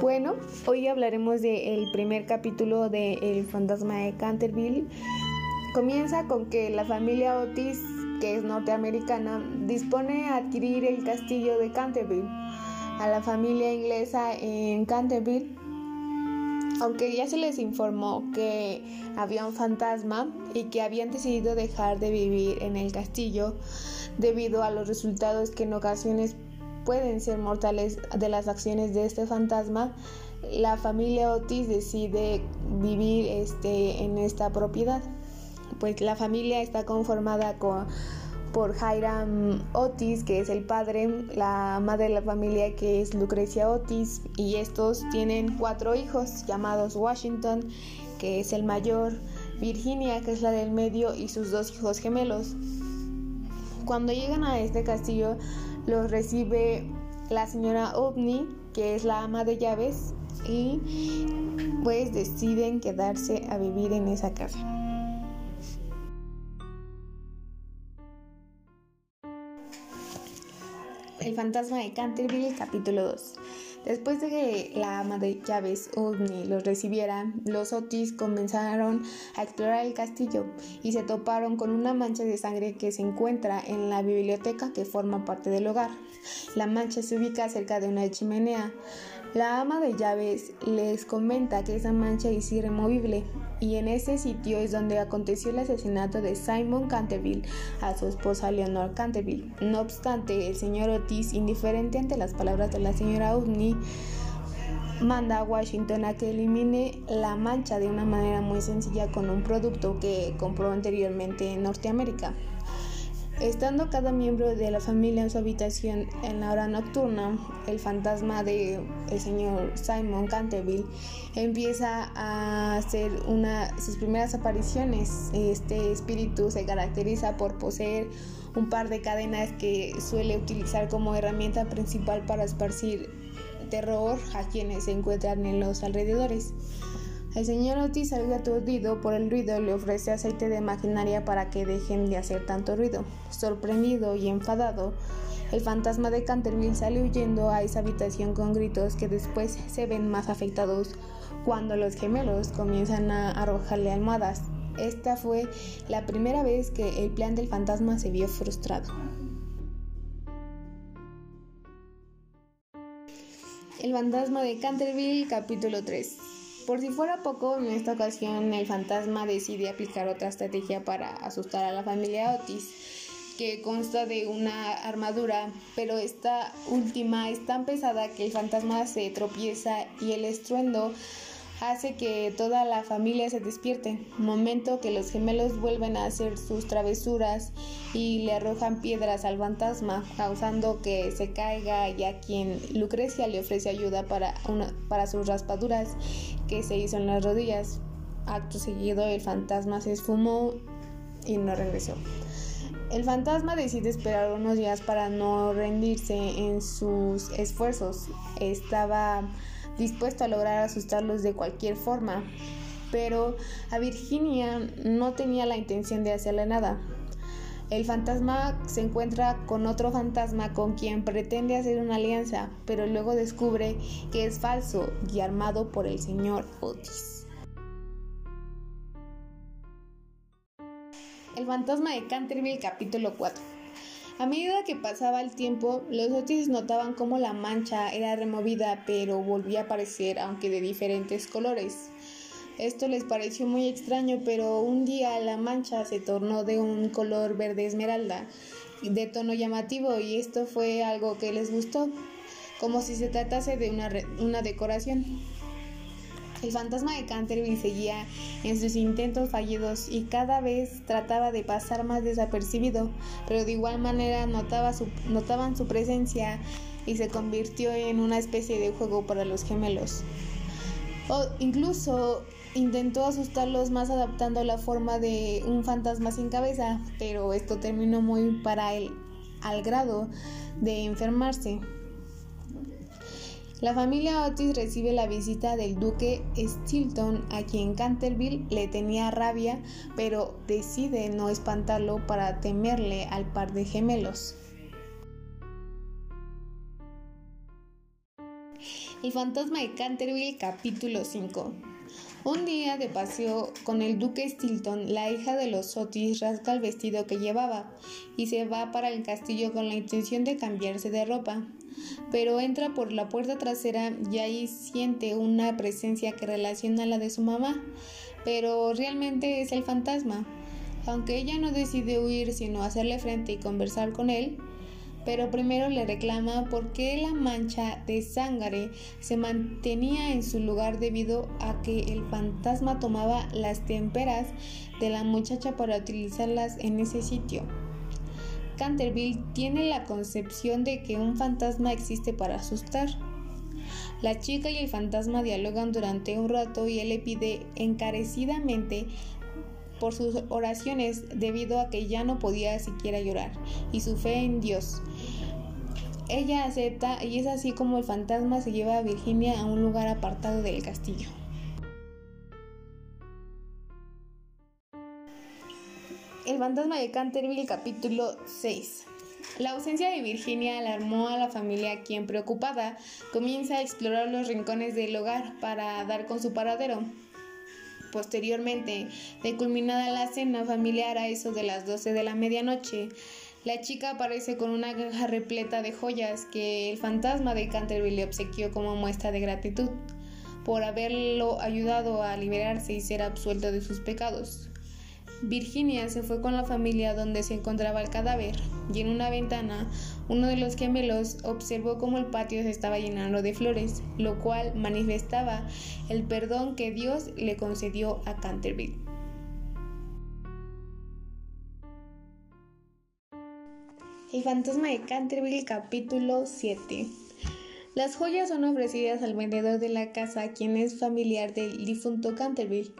Bueno, hoy hablaremos del primer capítulo de El fantasma de Canterville. Comienza con que la familia Otis, que es norteamericana, dispone a adquirir el castillo de Canterville a la familia inglesa en Canterville. Aunque ya se les informó que había un fantasma y que habían decidido dejar de vivir en el castillo debido a los resultados que en ocasiones pueden ser mortales de las acciones de este fantasma, la familia Otis decide vivir este, en esta propiedad. Pues la familia está conformada con, por Hiram Otis, que es el padre, la madre de la familia, que es Lucrecia Otis, y estos tienen cuatro hijos llamados Washington, que es el mayor, Virginia, que es la del medio, y sus dos hijos gemelos. Cuando llegan a este castillo, los recibe la señora Ovni, que es la ama de llaves, y pues deciden quedarse a vivir en esa casa. El fantasma de Canterville, capítulo 2. Después de que la ama de llaves Ovni los recibiera, los Otis comenzaron a explorar el castillo y se toparon con una mancha de sangre que se encuentra en la biblioteca que forma parte del hogar. La mancha se ubica cerca de una chimenea. La ama de llaves les comenta que esa mancha es irremovible y en ese sitio es donde aconteció el asesinato de Simon Canterville a su esposa Leonor Canterville. No obstante, el señor Otis, indiferente ante las palabras de la señora Udney, manda a Washington a que elimine la mancha de una manera muy sencilla con un producto que compró anteriormente en Norteamérica. Estando cada miembro de la familia en su habitación en la hora nocturna, el fantasma de el señor Simon Canterville empieza a hacer una sus primeras apariciones. Este espíritu se caracteriza por poseer un par de cadenas que suele utilizar como herramienta principal para esparcir terror a quienes se encuentran en los alrededores. El señor Otis, algo aturdido por el ruido, le ofrece aceite de maquinaria para que dejen de hacer tanto ruido. Sorprendido y enfadado, el fantasma de Canterville sale huyendo a esa habitación con gritos que después se ven más afectados cuando los gemelos comienzan a arrojarle almohadas. Esta fue la primera vez que el plan del fantasma se vio frustrado. El fantasma de Canterville, capítulo 3. Por si fuera poco, en esta ocasión el fantasma decide aplicar otra estrategia para asustar a la familia Otis, que consta de una armadura, pero esta última es tan pesada que el fantasma se tropieza y el estruendo hace que toda la familia se despierte, momento que los gemelos vuelven a hacer sus travesuras y le arrojan piedras al fantasma, causando que se caiga y a quien Lucrecia le ofrece ayuda para, una, para sus raspaduras que se hizo en las rodillas. Acto seguido el fantasma se esfumó y no regresó. El fantasma decide esperar unos días para no rendirse en sus esfuerzos. Estaba dispuesto a lograr asustarlos de cualquier forma, pero a Virginia no tenía la intención de hacerle nada. El fantasma se encuentra con otro fantasma con quien pretende hacer una alianza, pero luego descubre que es falso y armado por el señor Otis. El fantasma de Canterville capítulo 4 a medida que pasaba el tiempo, los Otis notaban cómo la mancha era removida, pero volvía a aparecer, aunque de diferentes colores. Esto les pareció muy extraño, pero un día la mancha se tornó de un color verde esmeralda, de tono llamativo, y esto fue algo que les gustó, como si se tratase de una, una decoración. El fantasma de Canterville seguía en sus intentos fallidos y cada vez trataba de pasar más desapercibido, pero de igual manera notaban su presencia y se convirtió en una especie de juego para los gemelos. O incluso intentó asustarlos más adaptando la forma de un fantasma sin cabeza, pero esto terminó muy para él al grado de enfermarse. La familia Otis recibe la visita del duque Stilton, a quien Canterville le tenía rabia, pero decide no espantarlo para temerle al par de gemelos. El fantasma de Canterville, capítulo 5. Un día de paseo con el duque Stilton, la hija de los Otis rasga el vestido que llevaba y se va para el castillo con la intención de cambiarse de ropa. Pero entra por la puerta trasera y ahí siente una presencia que relaciona a la de su mamá, pero realmente es el fantasma. Aunque ella no decide huir sino hacerle frente y conversar con él, pero primero le reclama por qué la mancha de sangre se mantenía en su lugar debido a que el fantasma tomaba las témperas de la muchacha para utilizarlas en ese sitio. Canterville tiene la concepción de que un fantasma existe para asustar. La chica y el fantasma dialogan durante un rato y él le pide encarecidamente por sus oraciones debido a que ya no podía siquiera llorar y su fe en Dios. Ella acepta y es así como el fantasma se lleva a Virginia a un lugar apartado del castillo. El fantasma de Canterville capítulo 6 la ausencia de Virginia alarmó a la familia quien preocupada comienza a explorar los rincones del hogar para dar con su paradero. Posteriormente, de culminada la cena familiar a eso de las 12 de la medianoche, la chica aparece con una caja repleta de joyas que el fantasma de Canterville le obsequió como muestra de gratitud por haberlo ayudado a liberarse y ser absuelto de sus pecados. Virginia se fue con la familia donde se encontraba el cadáver y en una ventana uno de los gemelos observó cómo el patio se estaba llenando de flores, lo cual manifestaba el perdón que Dios le concedió a Canterville. El fantasma de Canterville capítulo 7 las joyas son ofrecidas al vendedor de la casa, quien es familiar del difunto Canterville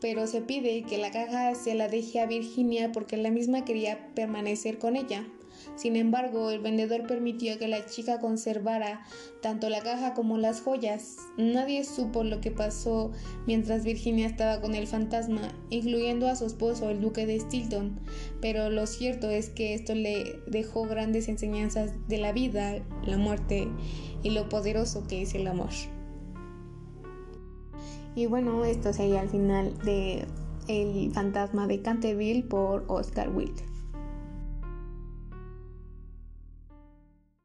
pero se pide que la caja se la deje a Virginia porque la misma quería permanecer con ella. Sin embargo, el vendedor permitió que la chica conservara tanto la caja como las joyas. Nadie supo lo que pasó mientras Virginia estaba con el fantasma, incluyendo a su esposo, el duque de Stilton, pero lo cierto es que esto le dejó grandes enseñanzas de la vida, la muerte y lo poderoso que es el amor. Y bueno, esto sería el final de El fantasma de Canterville por Oscar Wilde.